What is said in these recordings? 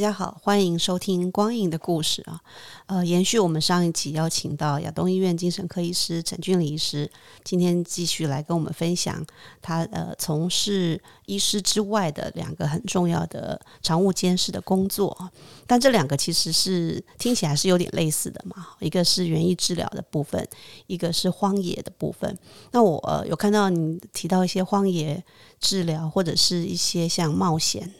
大家好，欢迎收听光影的故事啊。呃，延续我们上一集邀请到亚东医院精神科医师陈俊礼医师，今天继续来跟我们分享他呃从事医师之外的两个很重要的常务监视的工作。但这两个其实是听起来是有点类似的嘛，一个是园艺治疗的部分，一个是荒野的部分。那我有看到你提到一些荒野治疗，或者是一些像冒险。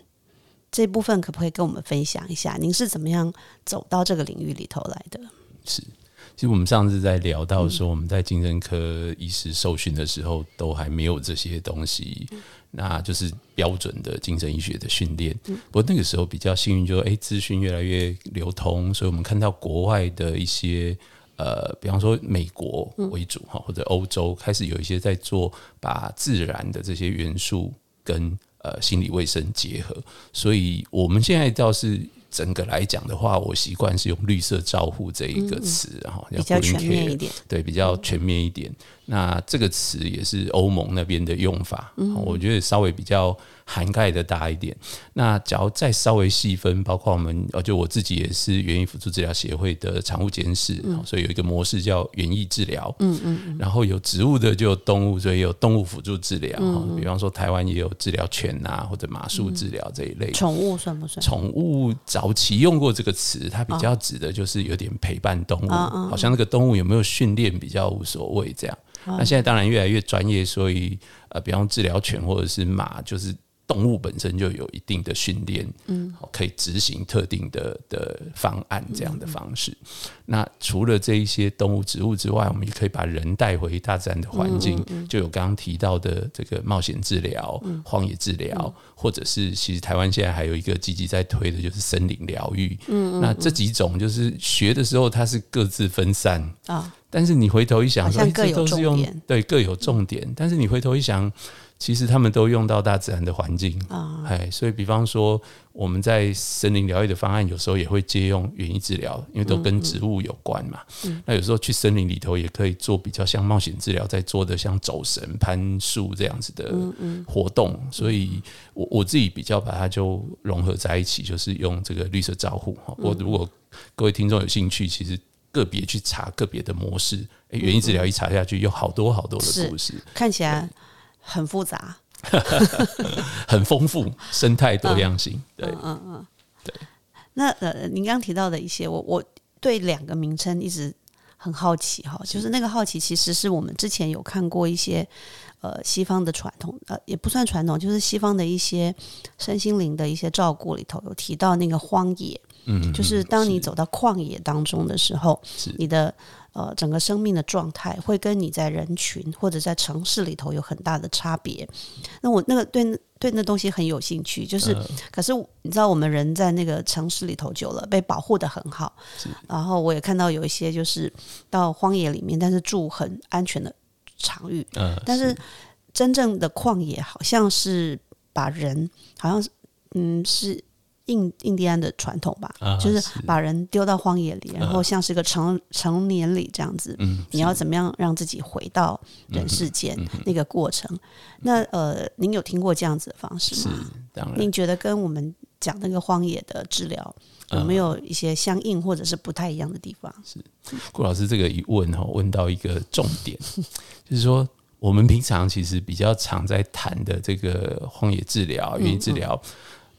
这部分可不可以跟我们分享一下？您是怎么样走到这个领域里头来的？是，其实我们上次在聊到说，我们在精神科医师受训的时候，都还没有这些东西，那就是标准的精神医学的训练。不过那个时候比较幸运，就哎，资讯越来越流通，所以我们看到国外的一些呃，比方说美国为主哈，或者欧洲开始有一些在做把自然的这些元素跟呃，心理卫生结合，所以我们现在倒是整个来讲的话，我习惯是用绿色照护这一个词，然后比较全面一点，对，比较全面一点。那这个词也是欧盟那边的用法，我觉得稍微比较。涵盖的大一点，那假如再稍微细分，包括我们，呃，就我自己也是园艺辅助治疗协会的常务监事，所以有一个模式叫园艺治疗，嗯嗯，然后有植物的就有动物，所以有动物辅助治疗，比方说台湾也有治疗犬啊或者马术治疗这一类，宠物算不算？宠物早期用过这个词，它比较指的就是有点陪伴动物，好像那个动物有没有训练比较无所谓这样。那现在当然越来越专业，所以呃，比方治疗犬或者是马，就是。动物本身就有一定的训练，嗯，可以执行特定的的方案这样的方式。那除了这一些动物、植物之外，我们也可以把人带回大自然的环境，就有刚刚提到的这个冒险治疗、荒野治疗，或者是其实台湾现在还有一个积极在推的，就是森林疗愈。嗯，那这几种就是学的时候它是各自分散啊，但是你回头一想，说各有重点，对，各有重点。但是你回头一想。其实他们都用到大自然的环境啊，哎，所以比方说我们在森林疗愈的方案，有时候也会借用园艺治疗，因为都跟植物有关嘛。那有时候去森林里头也可以做比较像冒险治疗在做的，像走神、攀树这样子的活动。所以我我自己比较把它就融合在一起，就是用这个绿色照护。我如果各位听众有兴趣，其实个别去查个别的模式，原因治疗一查下去，有好多好多的故事，看起来。很复杂，很丰富，生态多样性。对，嗯嗯，对。那呃，您刚提到的一些，我我对两个名称一直很好奇哈，就是那个好奇，其实是我们之前有看过一些呃西方的传统，呃也不算传统，就是西方的一些身心灵的一些照顾里头有提到那个荒野，嗯，就是当你走到旷野当中的时候，你的。呃，整个生命的状态会跟你在人群或者在城市里头有很大的差别。那我那个对对那东西很有兴趣，就是可是你知道，我们人在那个城市里头久了，被保护的很好。然后我也看到有一些就是到荒野里面，但是住很安全的场域。嗯，但是真正的旷野好像是把人，好像是嗯是。印印第安的传统吧，就是把人丢到荒野里，然后像是一个成成年礼这样子。嗯，你要怎么样让自己回到人世间那个过程？那呃，您有听过这样子的方式吗？是当然。您觉得跟我们讲那个荒野的治疗有没有一些相应或者是不太一样的地方？是顾老师这个一问哈，问到一个重点，就是说我们平常其实比较常在谈的这个荒野治疗、园艺治疗。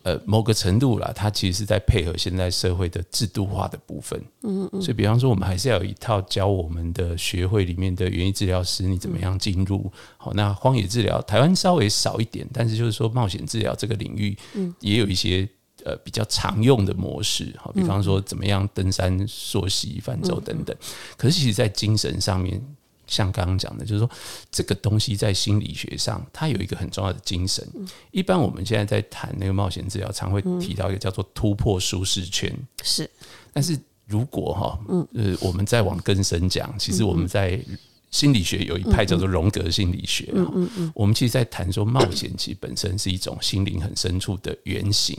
呃，某个程度啦，它其实是在配合现在社会的制度化的部分。嗯嗯。所以，比方说，我们还是要有一套教我们的学会里面的园艺治疗师，你怎么样进入？好，那荒野治疗台湾稍微少一点，但是就是说冒险治疗这个领域，嗯，也有一些呃比较常用的模式。好，比方说怎么样登山、溯溪、泛舟等等。可是，其实，在精神上面。像刚刚讲的，就是说这个东西在心理学上，它有一个很重要的精神。一般我们现在在谈那个冒险治疗，常会提到一个叫做突破舒适圈。是，但是如果哈，呃，我们再往更深讲，其实我们在心理学有一派叫做荣格心理学。嗯嗯嗯，我们其实，在谈说冒险，其实本身是一种心灵很深处的原型。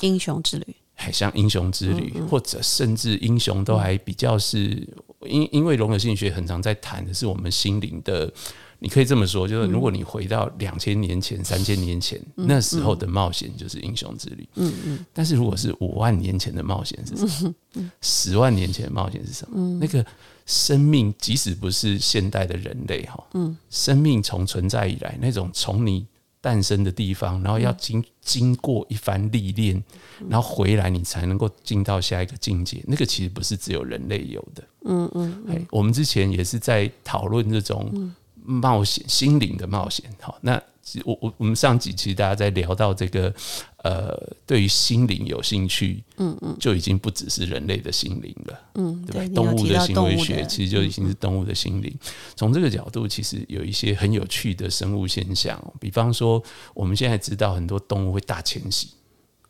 英雄之旅。还像英雄之旅，或者甚至英雄都还比较是，因因为荣格心理学很常在谈的是我们心灵的，你可以这么说，就是如果你回到两千年前、三千年前那时候的冒险，就是英雄之旅。嗯嗯。但是如果是五万年前的冒险是什么？十万年前的冒险是什么？那个生命，即使不是现代的人类哈，嗯，生命从存在以来，那种从你。诞生的地方，然后要经经过一番历练，然后回来你才能够进到下一个境界。那个其实不是只有人类有的。嗯嗯，哎，我们之前也是在讨论这种冒险、心灵的冒险。好，那。我我我们上几期大家在聊到这个，呃，对于心灵有兴趣，嗯嗯，就已经不只是人类的心灵了，嗯，对动物的行为学其实就已经是动物的心灵。从这个角度，其实有一些很有趣的生物现象，比方说，我们现在知道很多动物会大迁徙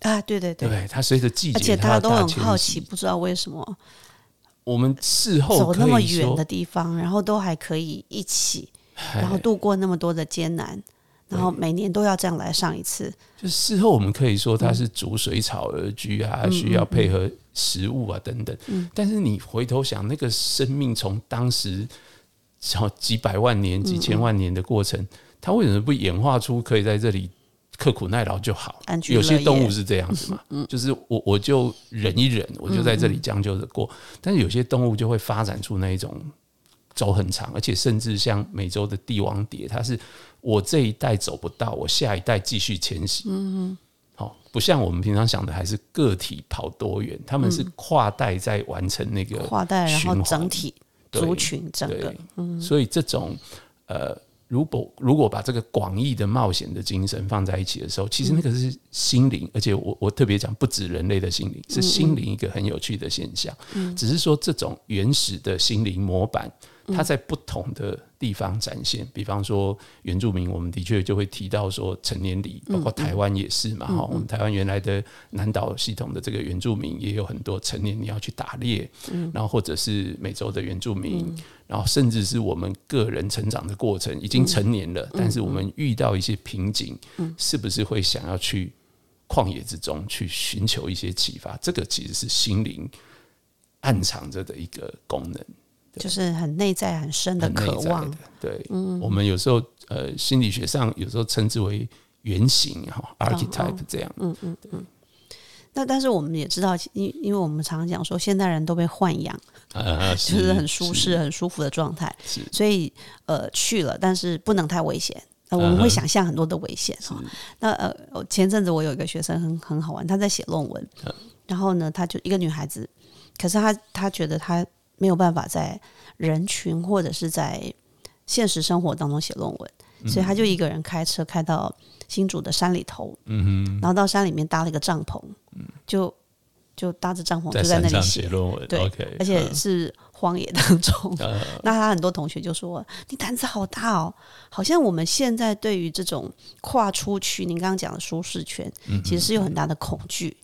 啊，对对对，它随着季节，而且大家都很好奇，不知道为什么我们事后走那么远的地方，然后都还可以一起，然后度过那么多的艰难。然后每年都要这样来上一次，就事后我们可以说它是逐水草而居啊，需要配合食物啊等等。但是你回头想，那个生命从当时好几百万年、几千万年的过程，它为什么不演化出可以在这里刻苦耐劳就好？有些动物是这样子嘛，就是我我就忍一忍，我就在这里将就着过。但是有些动物就会发展出那一种。走很长，而且甚至像美洲的帝王蝶，它是我这一代走不到，我下一代继续迁徙。嗯，好，不像我们平常想的，还是个体跑多远，他们是跨代在完成那个跨代，然后整体族群整个。嗯，所以这种呃，如果如果把这个广义的冒险的精神放在一起的时候，其实那个是心灵，而且我我特别讲，不止人类的心灵，是心灵一个很有趣的现象。嗯，只是说这种原始的心灵模板。它在不同的地方展现，比方说原住民，我们的确就会提到说成年礼，包括台湾也是嘛。哈，我们台湾原来的南岛系统的这个原住民也有很多成年你要去打猎，然后或者是美洲的原住民，然后甚至是我们个人成长的过程，已经成年了，但是我们遇到一些瓶颈，是不是会想要去旷野之中去寻求一些启发？这个其实是心灵暗藏着的一个功能。就是很内在、很深的渴望。对，嗯，我们有时候呃，心理学上有时候称之为原型哈，archetype 这样。嗯嗯嗯。那但是我们也知道，因因为我们常常讲说，现代人都被豢养，就是很舒适、很舒服的状态，所以呃去了，但是不能太危险。呃我们会想象很多的危险哈。那呃，前阵子我有一个学生很很好玩，他在写论文，然后呢，他就一个女孩子，可是她她觉得她。没有办法在人群或者是在现实生活当中写论文，所以他就一个人开车开到新竹的山里头，嗯哼，然后到山里面搭了一个帐篷，嗯，就就搭着帐篷就在那里写。论文，对，而且是荒野当中。那他很多同学就说：“你胆子好大哦，好像我们现在对于这种跨出去，您刚刚讲的舒适圈，其实是有很大的恐惧。”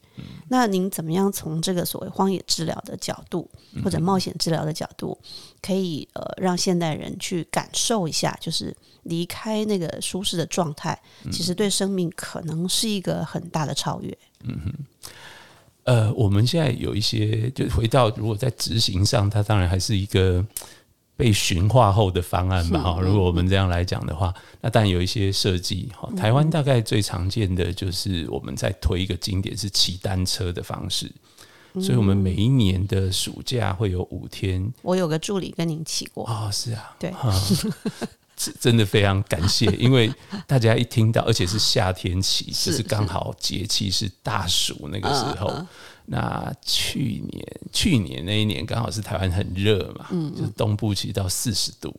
那您怎么样从这个所谓荒野治疗的角度，或者冒险治疗的角度，可以呃让现代人去感受一下，就是离开那个舒适的状态，其实对生命可能是一个很大的超越。嗯哼，呃，我们现在有一些，就回到如果在执行上，它当然还是一个。被驯化后的方案吧，哈。如果我们这样来讲的话，那当然有一些设计。哈，台湾大概最常见的就是我们在推一个经典是骑单车的方式，所以我们每一年的暑假会有五天。我有个助理跟您骑过哦，是啊，对，真的非常感谢，因为大家一听到，而且是夏天骑，就是刚好节气是大暑那个时候。那去年去年那一年刚好是台湾很热嘛，就是东部其实到四十度，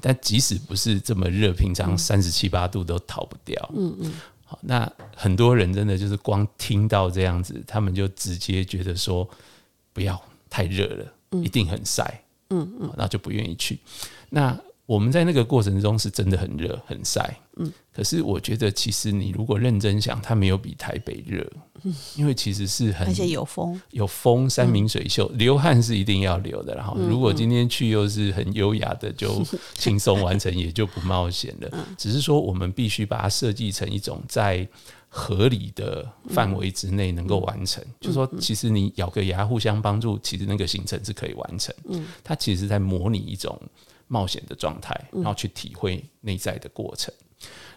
但即使不是这么热，平常三十七八度都逃不掉。嗯嗯，好，那很多人真的就是光听到这样子，他们就直接觉得说不要太热了，一定很晒。嗯嗯，那就不愿意去。那我们在那个过程中是真的很热很晒，嗯，可是我觉得其实你如果认真想，它没有比台北热，嗯，因为其实是很而且有风，有风，山明水秀，流汗是一定要流的。然后如果今天去又是很优雅的，就轻松完成，也就不冒险了。只是说我们必须把它设计成一种在合理的范围之内能够完成。就说其实你咬个牙互相帮助，其实那个行程是可以完成。嗯，它其实在模拟一种。冒险的状态，然后去体会内在的过程。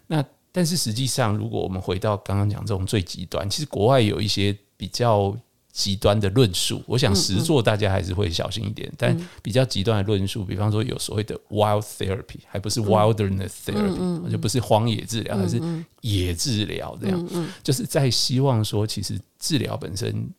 那但是实际上，如果我们回到刚刚讲这种最极端，其实国外有一些比较极端的论述。我想实做大家还是会小心一点。但比较极端的论述，比方说有所谓的 wild therapy，还不是 wilderness therapy，就不是荒野治疗，还是野治疗这样。就是在希望说，其实治疗本身。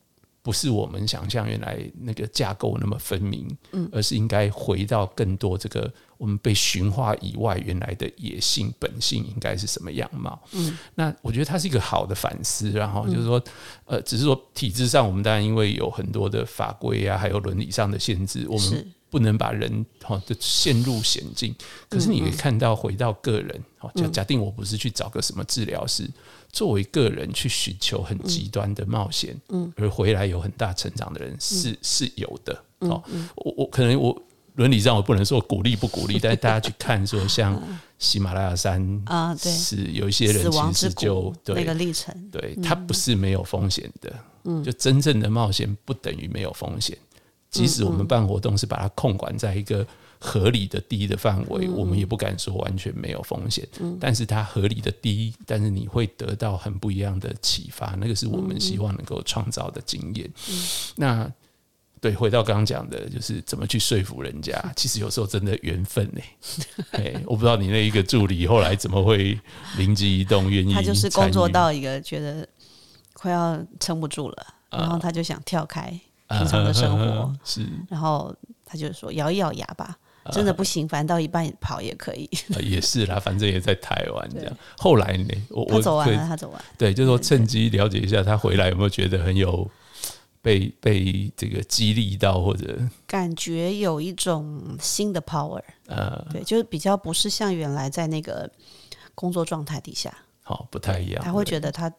不是我们想象原来那个架构那么分明，嗯，而是应该回到更多这个我们被驯化以外原来的野性本性应该是什么样貌？嗯，那我觉得它是一个好的反思，然后就是说，呃，只是说体制上我们当然因为有很多的法规啊，还有伦理上的限制，我们不能把人哈就陷入险境。可是你可以看到，回到个人，好，假假定我不是去找个什么治疗师。作为个人去寻求很极端的冒险，嗯，而回来有很大成长的人是是有的。哦，我我可能我伦理上我不能说鼓励不鼓励，但是大家去看说像喜马拉雅山啊，对，是有一些人其实就那个历程，对，它不是没有风险的。嗯，就真正的冒险不等于没有风险，即使我们办活动是把它控管在一个。合理的低的范围，我们也不敢说完全没有风险，但是它合理的低，但是你会得到很不一样的启发，那个是我们希望能够创造的经验。那对，回到刚刚讲的，就是怎么去说服人家，其实有时候真的缘分呢。哎，我不知道你那一个助理后来怎么会灵机一动，愿意 他就是工作到一个觉得快要撑不住了，然后他就想跳开平常的生活，是，然后他就说咬一咬牙吧。真的不行，反正到一半跑也可以。也是啦，反正也在台湾这样。后来呢，我我走完了，他走完。对，就是说趁机了解一下他回来有没有觉得很有被被这个激励到，或者感觉有一种新的 power。呃，对，就是比较不是像原来在那个工作状态底下，好不太一样。他会觉得他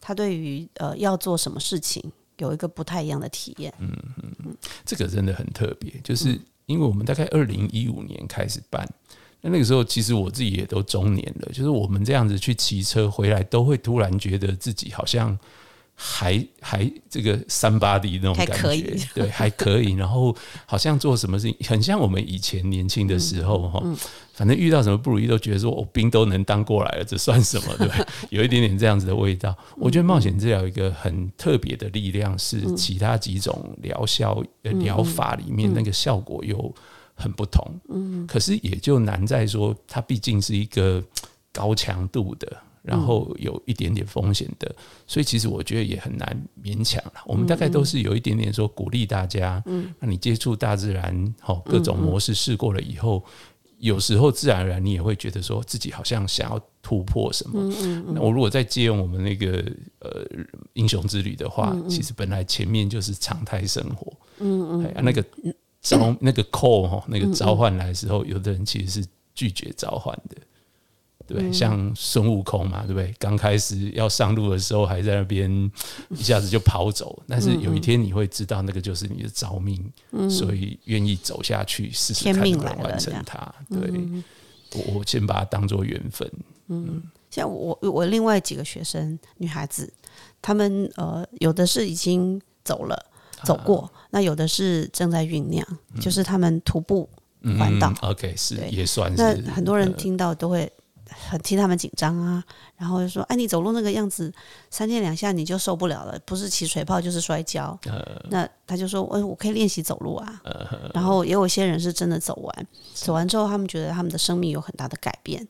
他对于呃要做什么事情有一个不太一样的体验。嗯嗯嗯，这个真的很特别，就是。因为我们大概二零一五年开始办，那那个时候其实我自己也都中年了，就是我们这样子去骑车回来，都会突然觉得自己好像。还还这个三八的那种感觉，对，还可以。然后好像做什么事情，很像我们以前年轻的时候哈。反正遇到什么不如意，都觉得说我兵都能当过来了，这算什么？对，有一点点这样子的味道。我觉得冒险治疗一个很特别的力量，是其他几种疗效疗法里面那个效果又很不同。嗯，可是也就难在说，它毕竟是一个高强度的。然后有一点点风险的，所以其实我觉得也很难勉强了。我们大概都是有一点点说鼓励大家，嗯，那你接触大自然，好各种模式试过了以后，有时候自然而然你也会觉得说自己好像想要突破什么。嗯嗯。那我如果再借用我们那个呃英雄之旅的话，其实本来前面就是常态生活。嗯嗯。那个召那个 call 哈，那个召唤来的时候，有的人其实是拒绝召唤的。对，像孙悟空嘛，对不对？刚开始要上路的时候，还在那边 一下子就跑走，但是有一天你会知道，那个就是你的招命，所以愿意走下去试试看能不能完成它。对，我我先把它当做缘分。嗯，像我我另外几个学生女孩子，她们呃有的是已经走了走过，那有的是正在酝酿，就是他们徒步环岛。OK，是也算是。那很多人听到都会。很替他们紧张啊，然后就说：“哎，你走路那个样子，三天两下你就受不了了，不是起水泡就是摔跤。”那他就说：“我我可以练习走路啊。”然后也有些人是真的走完，走完之后他们觉得他们的生命有很大的改变。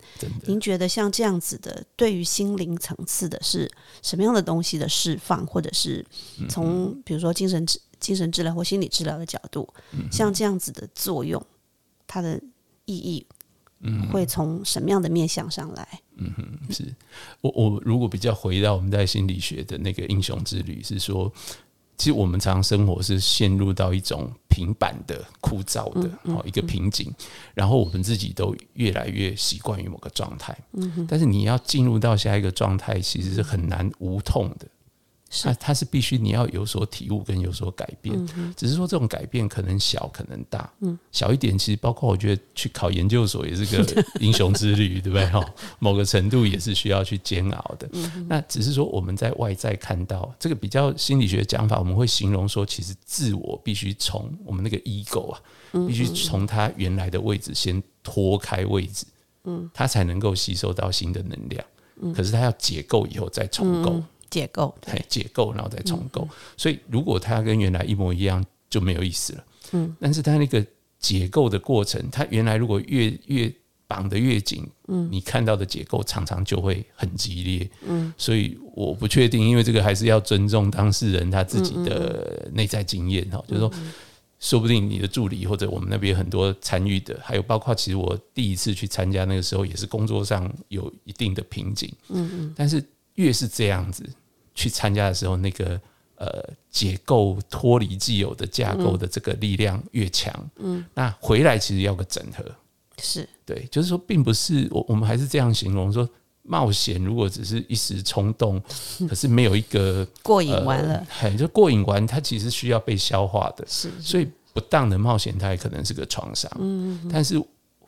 您觉得像这样子的，对于心灵层次的是什么样的东西的释放，或者是从比如说精神治精神治疗或心理治疗的角度，像这样子的作用，它的意义？嗯，会从什么样的面向上来？嗯哼，是。我我如果比较回到我们在心理学的那个英雄之旅，是说，其实我们常常生活是陷入到一种平板的枯燥的哦一个瓶颈，然后我们自己都越来越习惯于某个状态，嗯，但是你要进入到下一个状态，其实是很难无痛的。它它是必须你要有所体悟跟有所改变，只是说这种改变可能小可能大，小一点其实包括我觉得去考研究所也是个英雄之旅，对不对？哈，某个程度也是需要去煎熬的。那只是说我们在外在看到这个比较心理学讲法，我们会形容说，其实自我必须从我们那个 ego 啊，必须从它原来的位置先脱开位置，嗯，它才能够吸收到新的能量。可是它要解构以后再重构。解构，对，解构，然后再重构。所以，如果它跟原来一模一样，就没有意思了。嗯，但是它那个解构的过程，它原来如果越越绑得越紧，嗯，你看到的结构常常就会很激烈。嗯，所以我不确定，因为这个还是要尊重当事人他自己的内在经验哈。就是说，说不定你的助理或者我们那边很多参与的，还有包括其实我第一次去参加那个时候，也是工作上有一定的瓶颈。嗯嗯，但是越是这样子。去参加的时候，那个呃结构脱离既有的架构的这个力量越强，嗯，那回来其实要个整合，是。对，就是说，并不是我我们还是这样形容说，冒险如果只是一时冲动，可是没有一个过瘾完了，很就过瘾完，它其实需要被消化的，是，所以不当的冒险，它也可能是个创伤，嗯，但是。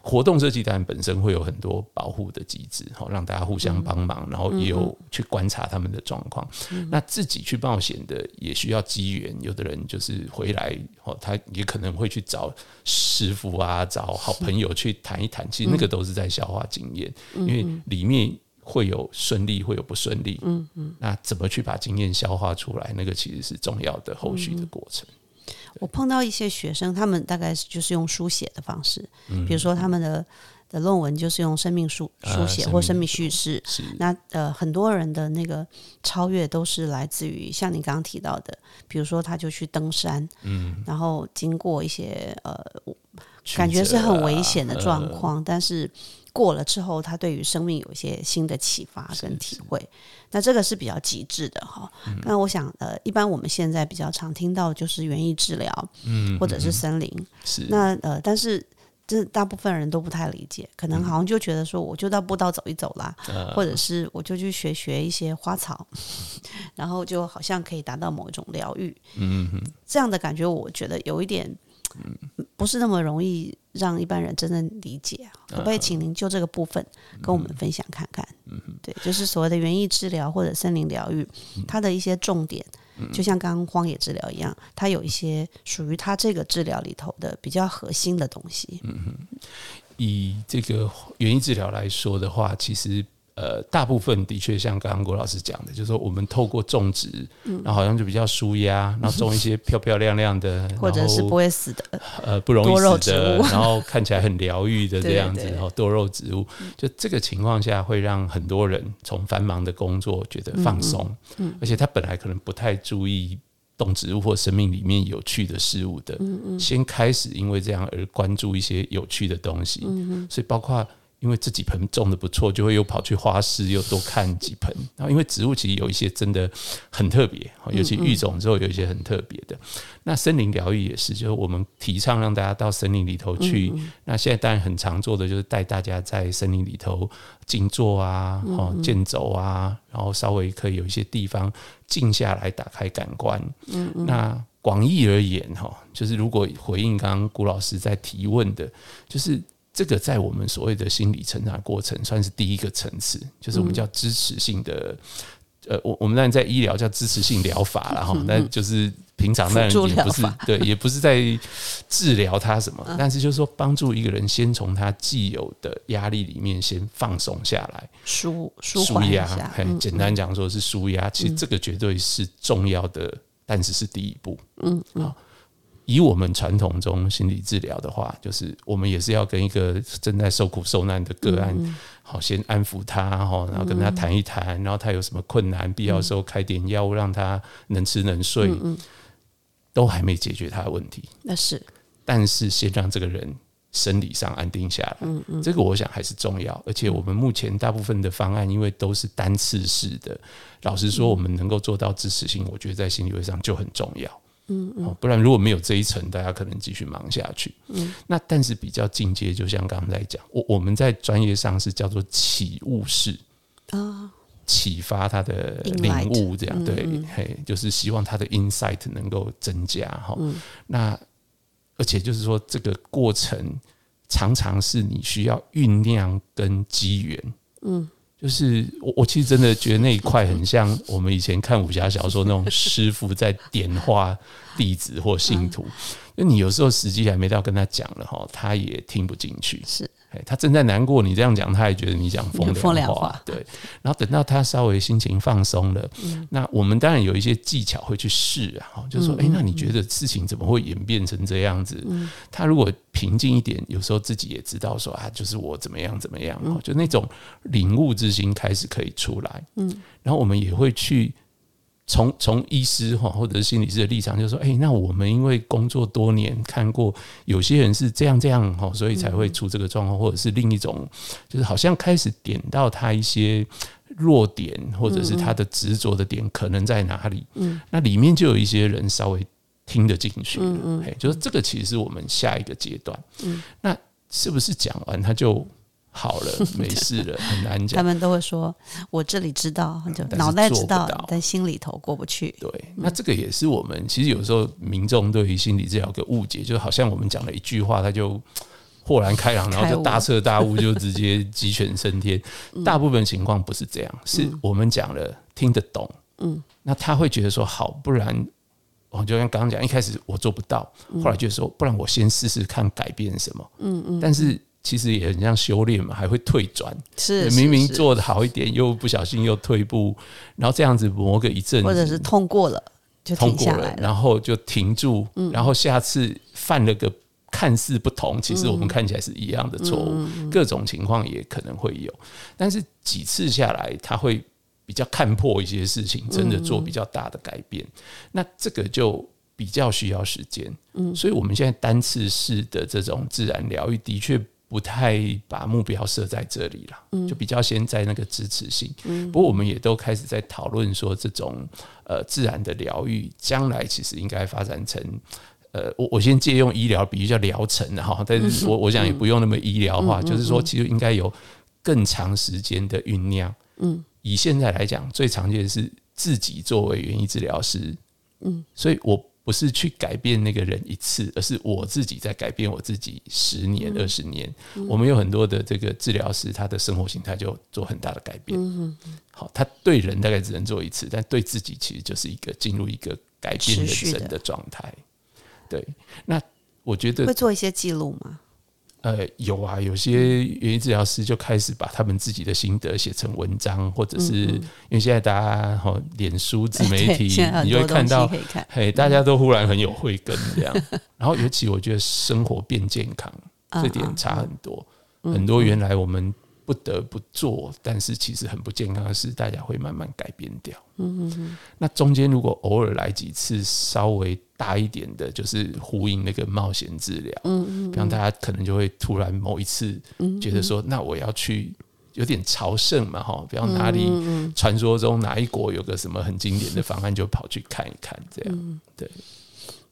活动设计当然本身会有很多保护的机制，好让大家互相帮忙，然后也有去观察他们的状况。那自己去冒险的也需要机缘，有的人就是回来，哦，他也可能会去找师傅啊，找好朋友去谈一谈。其实那个都是在消化经验，因为里面会有顺利，会有不顺利。嗯嗯，那怎么去把经验消化出来？那个其实是重要的后续的过程。我碰到一些学生，他们大概就是用书写的方式，比如说他们的的论文就是用生命书书写或生命叙事。那呃，很多人的那个超越都是来自于像你刚刚提到的，比如说他就去登山，嗯，然后经过一些呃，感觉是很危险的状况，但是。过了之后，他对于生命有一些新的启发跟体会，那这个是比较极致的哈。那我想，呃，一般我们现在比较常听到就是园艺治疗，嗯，或者是森林，是。那呃，但是这大部分人都不太理解，可能好像就觉得说，我就到步道走一走啦，或者是我就去学学一些花草，然后就好像可以达到某一种疗愈，嗯哼，这样的感觉，我觉得有一点。不是那么容易让一般人真正理解，可不可以请您就这个部分跟我们分享看看？嗯，对，就是所谓的园艺治疗或者森林疗愈，它的一些重点，就像刚刚荒野治疗一样，它有一些属于它这个治疗里头的比较核心的东西。嗯哼，以这个园艺治疗来说的话，其实。呃，大部分的确像刚刚郭老师讲的，就是说我们透过种植，然后好像就比较舒压，然后种一些漂漂亮亮的，或者是不会死的，呃，不容易死的，然后看起来很疗愈的 这样子，然后多肉植物，就这个情况下会让很多人从繁忙的工作觉得放松，嗯，而且他本来可能不太注意动植物或生命里面有趣的事物的，嗯嗯，先开始因为这样而关注一些有趣的东西，所以包括。因为这几盆种的不错，就会又跑去花市又多看几盆。然后，因为植物其实有一些真的很特别，尤其育种之后有一些很特别的。那森林疗愈也是，就是我们提倡让大家到森林里头去。那现在当然很常做的就是带大家在森林里头静坐啊、哦健走啊，然后稍微可以有一些地方静下来，打开感官。嗯嗯。那广义而言，哈，就是如果回应刚刚古老师在提问的，就是。这个在我们所谓的心理成长过程，算是第一个层次，就是我们叫支持性的。呃，我我们当然在医疗叫支持性疗法了哈，那就是平常当然也不是对，也不是在治疗他什么，但是就是说帮助一个人先从他既有的压力里面先放松下来，舒舒缓一下。简单讲说是舒压，其实这个绝对是重要的，但是是第一步。嗯嗯。以我们传统中心理治疗的话，就是我们也是要跟一个正在受苦受难的个案，好先安抚他哈，然后跟他谈一谈，然后他有什么困难，必要时候开点药物让他能吃能睡，都还没解决他的问题。那是，但是先让这个人生理上安定下来。嗯嗯，这个我想还是重要。而且我们目前大部分的方案，因为都是单次式的，老实说，我们能够做到支持性，我觉得在心理会上就很重要。嗯嗯，不然如果没有这一层，大家可能继续忙下去。嗯，那但是比较进阶，就像刚刚在讲，我我们在专业上是叫做启悟式啊。启发他的领悟，这样对，嘿，就是希望他的 insight 能够增加哈。那而且就是说，这个过程常常是你需要酝酿跟机缘。嗯，就是我我其实真的觉得那一块很像我们以前看武侠小说那种师傅在点化弟子或信徒，因为你有时候时机还没到跟他讲了哈，他也听不进去。是。他正在难过，你这样讲，他也觉得你讲风凉话。对，然后等到他稍微心情放松了，那我们当然有一些技巧会去试啊，就说，哎，那你觉得事情怎么会演变成这样子？他如果平静一点，有时候自己也知道说啊，就是我怎么样怎么样，就那种领悟之心开始可以出来。嗯，然后我们也会去。从从医师哈或者是心理师的立场，就说：哎，那我们因为工作多年，看过有些人是这样这样哈，所以才会出这个状况，或者是另一种，就是好像开始点到他一些弱点，或者是他的执着的点可能在哪里。嗯，那里面就有一些人稍微听得进去。嗯嗯，哎，就是这个其实是我们下一个阶段。嗯，那是不是讲完他就？好了，没事了，很难讲。他们都会说：“我这里知道，就脑袋知道，但心里头过不去。”对，那这个也是我们其实有时候民众对于心理治疗个误解，就好像我们讲了一句话，他就豁然开朗，然后就大彻大悟，就直接鸡犬升天。大部分情况不是这样，是我们讲了听得懂，嗯，那他会觉得说好，不然我就像刚刚讲，一开始我做不到，后来就说不然我先试试看改变什么，嗯嗯，但是。其实也很像修炼嘛，还会退转，是明明做的好一点，又不小心又退步，然后这样子磨个一阵，或者是通过了就停下来，然后就停住，然后下次犯了个看似不同，其实我们看起来是一样的错误，各种情况也可能会有，但是几次下来，他会比较看破一些事情，真的做比较大的改变，那这个就比较需要时间，嗯，所以我们现在单次式的这种自然疗愈的确。不太把目标设在这里了，就比较先在那个支持性。不过我们也都开始在讨论说，这种呃自然的疗愈，将来其实应该发展成呃，我我先借用医疗比喻叫疗程哈，但是我我想也不用那么医疗化，就是说其实应该有更长时间的酝酿。嗯，以现在来讲，最常见的是自己作为园艺治疗师，嗯，所以我。不是去改变那个人一次，而是我自己在改变我自己十年、二十年。我们有很多的这个治疗师，他的生活形态就做很大的改变。好，他对人大概只能做一次，但对自己其实就是一个进入一个改变人生的状态。对，那我觉得会做一些记录吗？呃，有啊，有些园艺治疗师就开始把他们自己的心得写成文章，或者是因为现在大家哈，脸书自媒体，你就会看到，嘿，大家都忽然很有慧根这样。然后尤其我觉得生活变健康，这点差很多。很多原来我们不得不做，但是其实很不健康的事，大家会慢慢改变掉。嗯嗯嗯。那中间如果偶尔来几次，稍微。大一点的，就是呼应那个冒险治疗。嗯嗯，比方大家可能就会突然某一次觉得说，那我要去有点朝圣嘛，哈，比方哪里传说中哪一国有个什么很经典的方案，就跑去看一看，这样。对，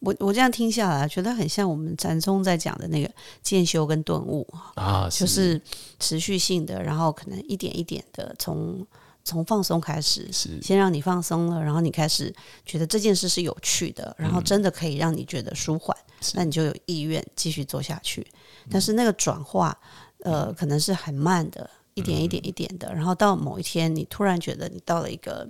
我我这样听下来，觉得很像我们禅宗在讲的那个渐修跟顿悟啊，就是。持续性的，然后可能一点一点的从。从放松开始，是。先让你放松了，然后你开始觉得这件事是有趣的，然后真的可以让你觉得舒缓，那你就有意愿继续做下去。但是那个转化，呃，可能是很慢的，一点一点一点的，然后到某一天，你突然觉得你到了一个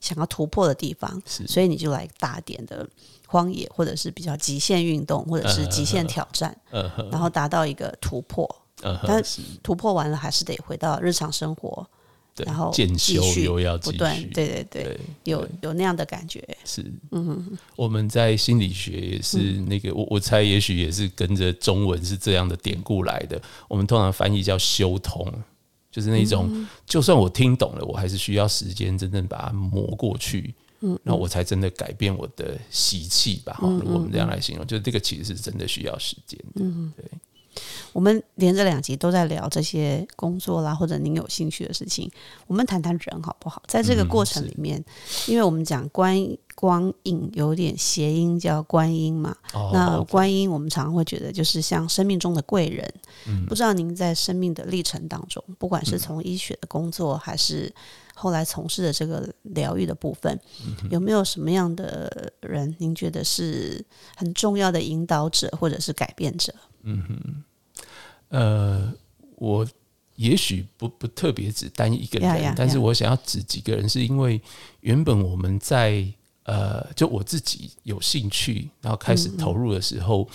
想要突破的地方，所以你就来大点的荒野，或者是比较极限运动，或者是极限挑战，然后达到一个突破。但突破完了，还是得回到日常生活。然后渐修又要不断，对对对，有有那样的感觉。是，嗯，我们在心理学也是那个，我我猜也许也是跟着中文是这样的典故来的。我们通常翻译叫修通，就是那种，就算我听懂了，我还是需要时间真正把它磨过去，嗯，那我才真的改变我的习气吧。哈，我们这样来形容，就是这个其实是真的需要时间。嗯，对。我们连着两集都在聊这些工作啦，或者您有兴趣的事情，我们谈谈人好不好？在这个过程里面，因为我们讲观光影有点谐音叫观音嘛，那观音我们常常会觉得就是像生命中的贵人。不知道您在生命的历程当中，不管是从医学的工作，还是后来从事的这个疗愈的部分，有没有什么样的人，您觉得是很重要的引导者或者是改变者？嗯哼。呃，我也许不不特别只单一个人，但是我想要指几个人，是因为原本我们在呃，就我自己有兴趣，然后开始投入的时候，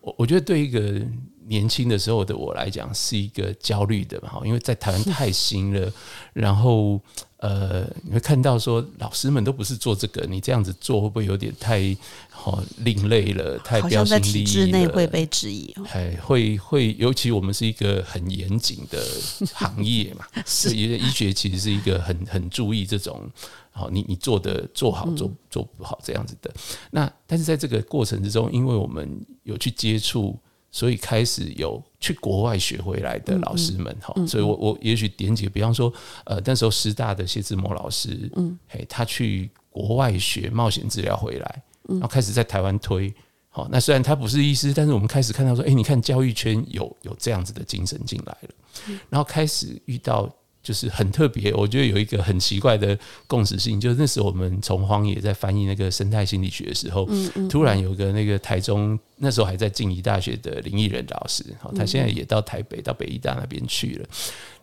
我我觉得对一个年轻的时候的我来讲，是一个焦虑的嘛，因为在台湾 太新了，然后。呃，你会看到说老师们都不是做这个，你这样子做会不会有点太好另类了？太标新立异了？会被质疑，哎，会会，尤其我们是一个很严谨的行业嘛，是医医学其实是一个很很注意这种，好，你你做的做好做做不好这样子的。那但是在这个过程之中，因为我们有去接触。所以开始有去国外学回来的老师们哈，所以我我也许点几个，比方说，呃，那时候师大的谢志摩老师，嗯，嘿，他去国外学冒险治疗回来，然后开始在台湾推，好，那虽然他不是医师，但是我们开始看到说，哎，你看教育圈有有这样子的精神进来了，然后开始遇到。就是很特别，我觉得有一个很奇怪的共识性，就是那时候我们从荒野在翻译那个生态心理学的时候，突然有个那个台中那时候还在静宜大学的林毅仁老师，他现在也到台北到北医大那边去了，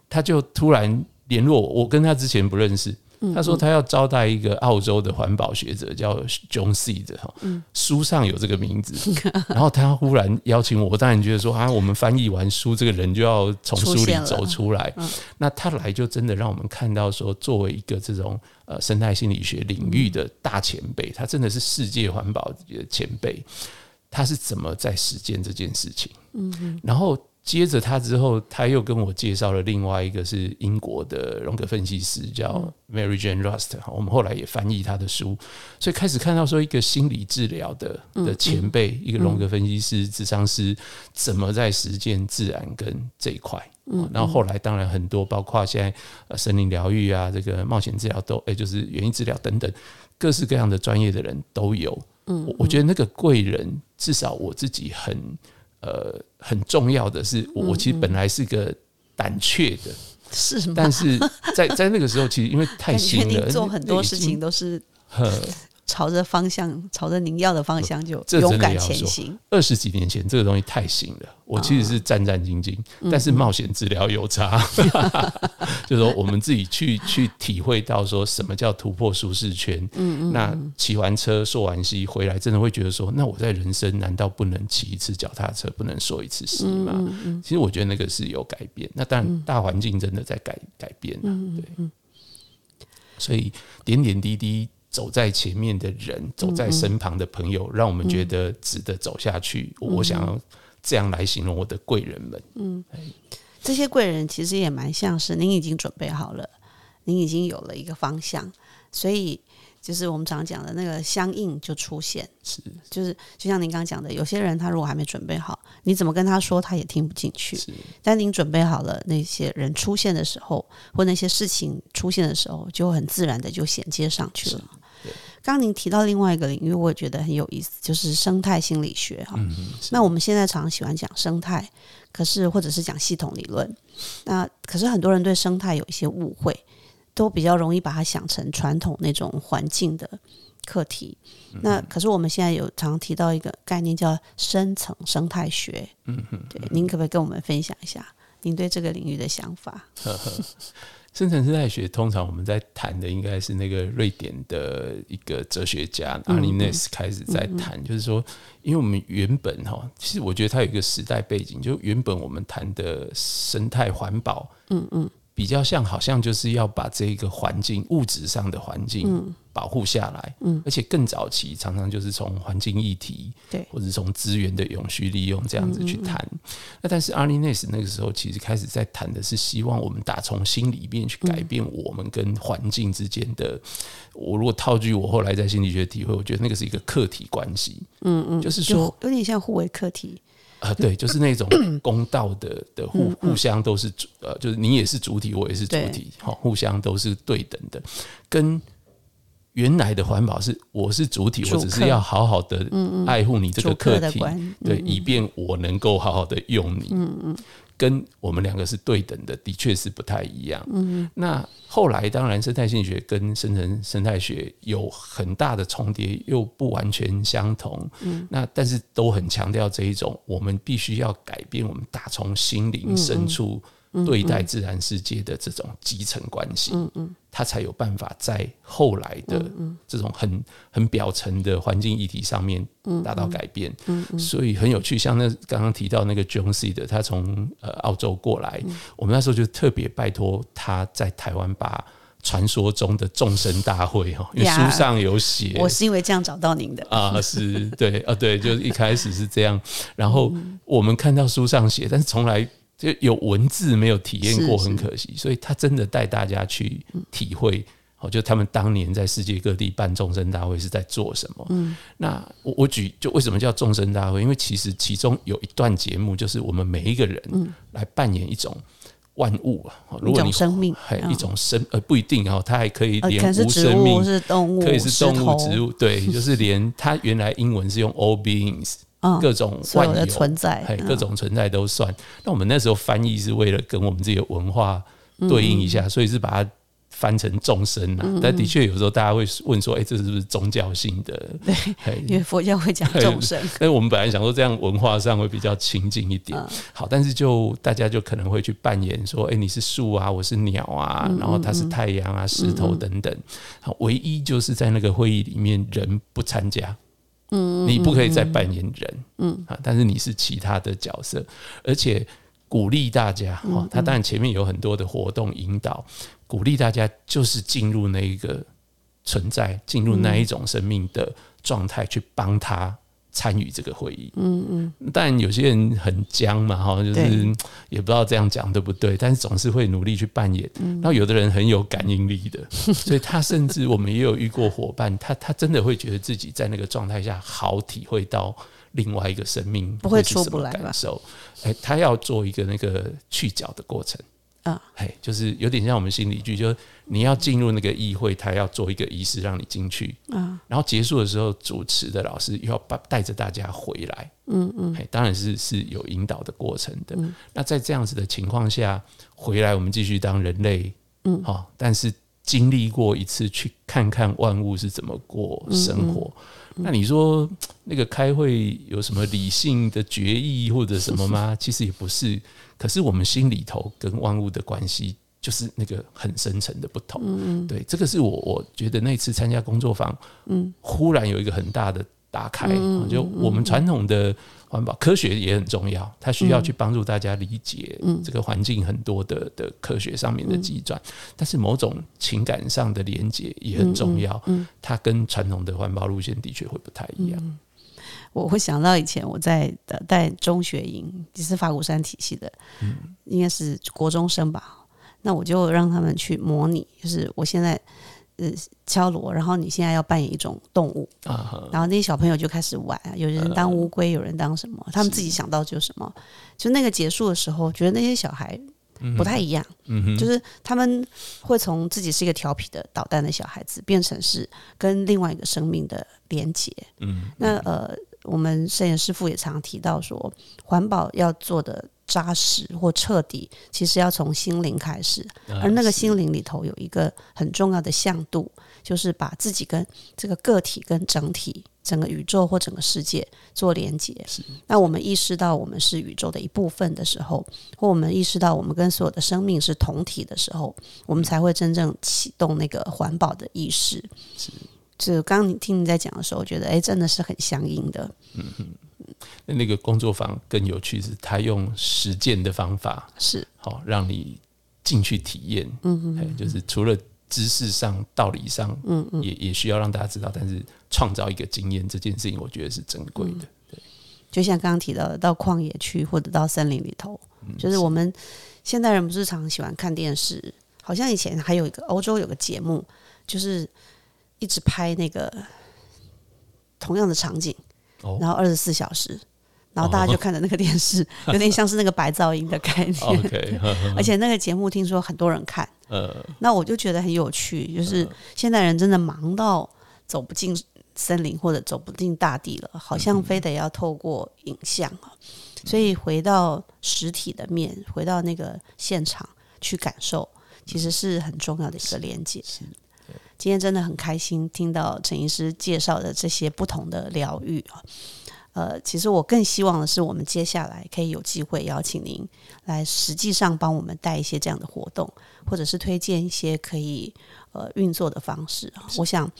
他就突然联络我，我跟他之前不认识。他说他要招待一个澳洲的环保学者，叫 John Seed 哈，书上有这个名字。然后他忽然邀请我，我当然觉得说啊，我们翻译完书，这个人就要从书里走出来。那他来就真的让我们看到说，作为一个这种呃生态心理学领域的大前辈，他真的是世界环保的前辈，他是怎么在实践这件事情？嗯，然后。接着他之后，他又跟我介绍了另外一个是英国的荣格分析师，叫 Mary Jane Rust。我们后来也翻译他的书，所以开始看到说一个心理治疗的的前辈，一个荣格分析师、智商师，怎么在实践自然跟这一块。嗯，然后后来当然很多，包括现在呃森林疗愈啊，这个冒险治疗都，哎，就是园艺治疗等等，各式各样的专业的人都有。嗯，我觉得那个贵人，至少我自己很。呃，很重要的是，我其实本来是个胆怯的，是，但是在在那个时候，其实因为太新了，做很多事情都是。朝着方向，朝着您要的方向就勇敢前行。二十几年前，这个东西太新了，我其实是战战兢兢。但是冒险治疗有差，就是说我们自己去去体会到说什么叫突破舒适圈。嗯嗯。那骑完车、溯完溪回来，真的会觉得说，那我在人生难道不能骑一次脚踏车，不能溯一次溪吗？其实我觉得那个是有改变。那当然，大环境真的在改改变对。所以点点滴滴。走在前面的人，走在身旁的朋友，让我们觉得值得走下去。我想要这样来形容我的贵人们。嗯，这些贵人其实也蛮像是您已经准备好了，您已经有了一个方向，所以就是我们常讲的那个相应就出现。是，就是就像您刚刚讲的，有些人他如果还没准备好，你怎么跟他说，他也听不进去。但您准备好了，那些人出现的时候，或那些事情出现的时候，就很自然的就衔接上去了。刚您提到另外一个领域，我也觉得很有意思，就是生态心理学哈。那我们现在常常喜欢讲生态，可是或者是讲系统理论，那可是很多人对生态有一些误会，都比较容易把它想成传统那种环境的课题。那可是我们现在有常提到一个概念叫深层生态学。嗯哼，对，您可不可以跟我们分享一下您对这个领域的想法？生成生态学通常我们在谈的应该是那个瑞典的一个哲学家阿里内斯开始在谈，就是说，因为我们原本哈，其实我觉得它有一个时代背景，就原本我们谈的生态环保，嗯嗯。比较像，好像就是要把这个环境物质上的环境保护下来，嗯，而且更早期常常就是从环境议题，对，或者从资源的永续利用这样子去谈。那但是阿里内斯那个时候其实开始在谈的是，希望我们打从心里面去改变我们跟环境之间的。我如果套句我后来在心理学体会，我觉得那个是一个客体关系，嗯嗯，就是说有点像互为客体。啊，对，就是那种 公道的的互互相都是主呃，就是你也是主体，我也是主体，好，互相都是对等的。跟原来的环保是我是主体，我只是要好好的爱护你这个课题，对，以便我能够好好的用你。嗯嗯。跟我们两个是对等的，的确是不太一样。嗯，那后来当然生态心理学跟生成生态学有很大的重叠，又不完全相同。嗯，那但是都很强调这一种，我们必须要改变我们打从心灵深处。对待自然世界的这种基层关系，嗯嗯，他才有办法在后来的这种很很表层的环境议题上面达到改变。嗯嗯，所以很有趣，像那刚刚提到那个 John C 的，他从呃澳洲过来，我们那时候就特别拜托他在台湾把传说中的众生大会哈，因为书上有写，我是因为这样找到您的。啊，是对啊，对，就是一开始是这样，然后我们看到书上写，但是从来。就有文字没有体验过，很可惜。所以他真的带大家去体会，哦，就他们当年在世界各地办众生大会是在做什么。嗯，那我我举就为什么叫众生大会？因为其实其中有一段节目，就是我们每一个人来扮演一种万物啊。如果你生命，还一种生呃不一定哦，它还可以连无生命是动物，可以是动物植物，对，就是连它原来英文是用 all beings。各种万有存在，各种存在都算。那我们那时候翻译是为了跟我们自己的文化对应一下，所以是把它翻成众生啊。但的确有时候大家会问说：“哎，这是不是宗教性的？”对，因为佛教会讲众生。但我们本来想说这样文化上会比较亲近一点。好，但是就大家就可能会去扮演说：“哎，你是树啊，我是鸟啊，然后它是太阳啊，石头等等。”好，唯一就是在那个会议里面人不参加。嗯，你不可以再扮演人，嗯啊，但是你是其他的角色，而且鼓励大家哈。他当然前面有很多的活动引导，鼓励大家就是进入那一个存在，进入那一种生命的状态，去帮他。参与这个会议，嗯嗯，但有些人很僵嘛，哈，就是也不知道这样讲对不对，但是总是会努力去扮演。然后有的人很有感应力的，所以他甚至我们也有遇过伙伴，他他真的会觉得自己在那个状态下好体会到另外一个生命不会出不来感受。哎，他要做一个那个去角的过程。啊，嘿，就是有点像我们心理剧，就是你要进入那个议会，他要做一个仪式让你进去，啊，然后结束的时候，主持的老师又要把带着大家回来，嗯嗯，嘿，当然是是有引导的过程的。那在这样子的情况下，回来我们继续当人类，嗯，好，但是经历过一次，去看看万物是怎么过生活。那你说那个开会有什么理性的决议或者什么吗？其实也不是。可是我们心里头跟万物的关系，就是那个很深层的不同。嗯对，这个是我我觉得那次参加工作坊，嗯，忽然有一个很大的打开。就我们传统的环保科学也很重要，它需要去帮助大家理解这个环境很多的的科学上面的计算。但是某种情感上的连接也很重要。嗯，它跟传统的环保路线的确会不太一样。我会想到以前我在带中学营，也是法鼓山体系的，应该是国中生吧。那我就让他们去模拟，就是我现在呃敲锣，然后你现在要扮演一种动物，然后那些小朋友就开始玩，有人当乌龟，有人当什么，他们自己想到就什么。就那个结束的时候，觉得那些小孩不太一样，就是他们会从自己是一个调皮的捣蛋的小孩子，变成是跟另外一个生命的连接。嗯，那呃。我们摄影师傅也常提到说，环保要做的扎实或彻底，其实要从心灵开始。而那个心灵里头有一个很重要的向度，就是把自己跟这个个体、跟整体、整个宇宙或整个世界做连接。那我们意识到我们是宇宙的一部分的时候，或我们意识到我们跟所有的生命是同体的时候，我们才会真正启动那个环保的意识。是。就刚刚你听你在讲的时候，我觉得哎，真的是很相应的。嗯嗯，那那个工作坊更有趣是，他用实践的方法是好让你进去体验。嗯嗯，就是除了知识上、道理上，嗯嗯，也也需要让大家知道，但是创造一个经验这件事情，我觉得是珍贵的。对，就像刚刚提到的，到旷野去或者到森林里头，就是我们现代人不是常喜欢看电视？好像以前还有一个欧洲有个节目，就是。一直拍那个同样的场景，然后二十四小时然后大家就看着那个电视，有点像是那个白噪音的概念。OK，而且那个节目听说很多人看，呃，那我就觉得很有趣，就是现代人真的忙到走不进森林或者走不进大地了，好像非得要透过影像啊。所以回到实体的面，回到那个现场去感受，其实是很重要的一个连接。今天真的很开心听到陈医师介绍的这些不同的疗愈啊。呃，其实我更希望的是，我们接下来可以有机会邀请您来，实际上帮我们带一些这样的活动，或者是推荐一些可以呃运作的方式啊。我想，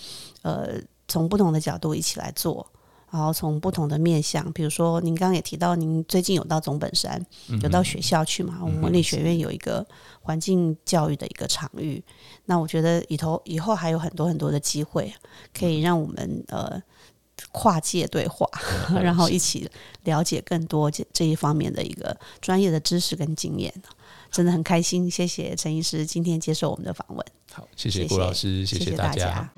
呃，从不同的角度一起来做。然后从不同的面向，比如说您刚刚也提到，您最近有到总本山，有到学校去嘛？我们文理学院有一个环境教育的一个场域，那我觉得以头以后还有很多很多的机会，可以让我们呃跨界对话，然后一起了解更多这这一方面的一个专业的知识跟经验，真的很开心。谢谢陈医师今天接受我们的访问。好，谢谢郭老师，谢谢大家。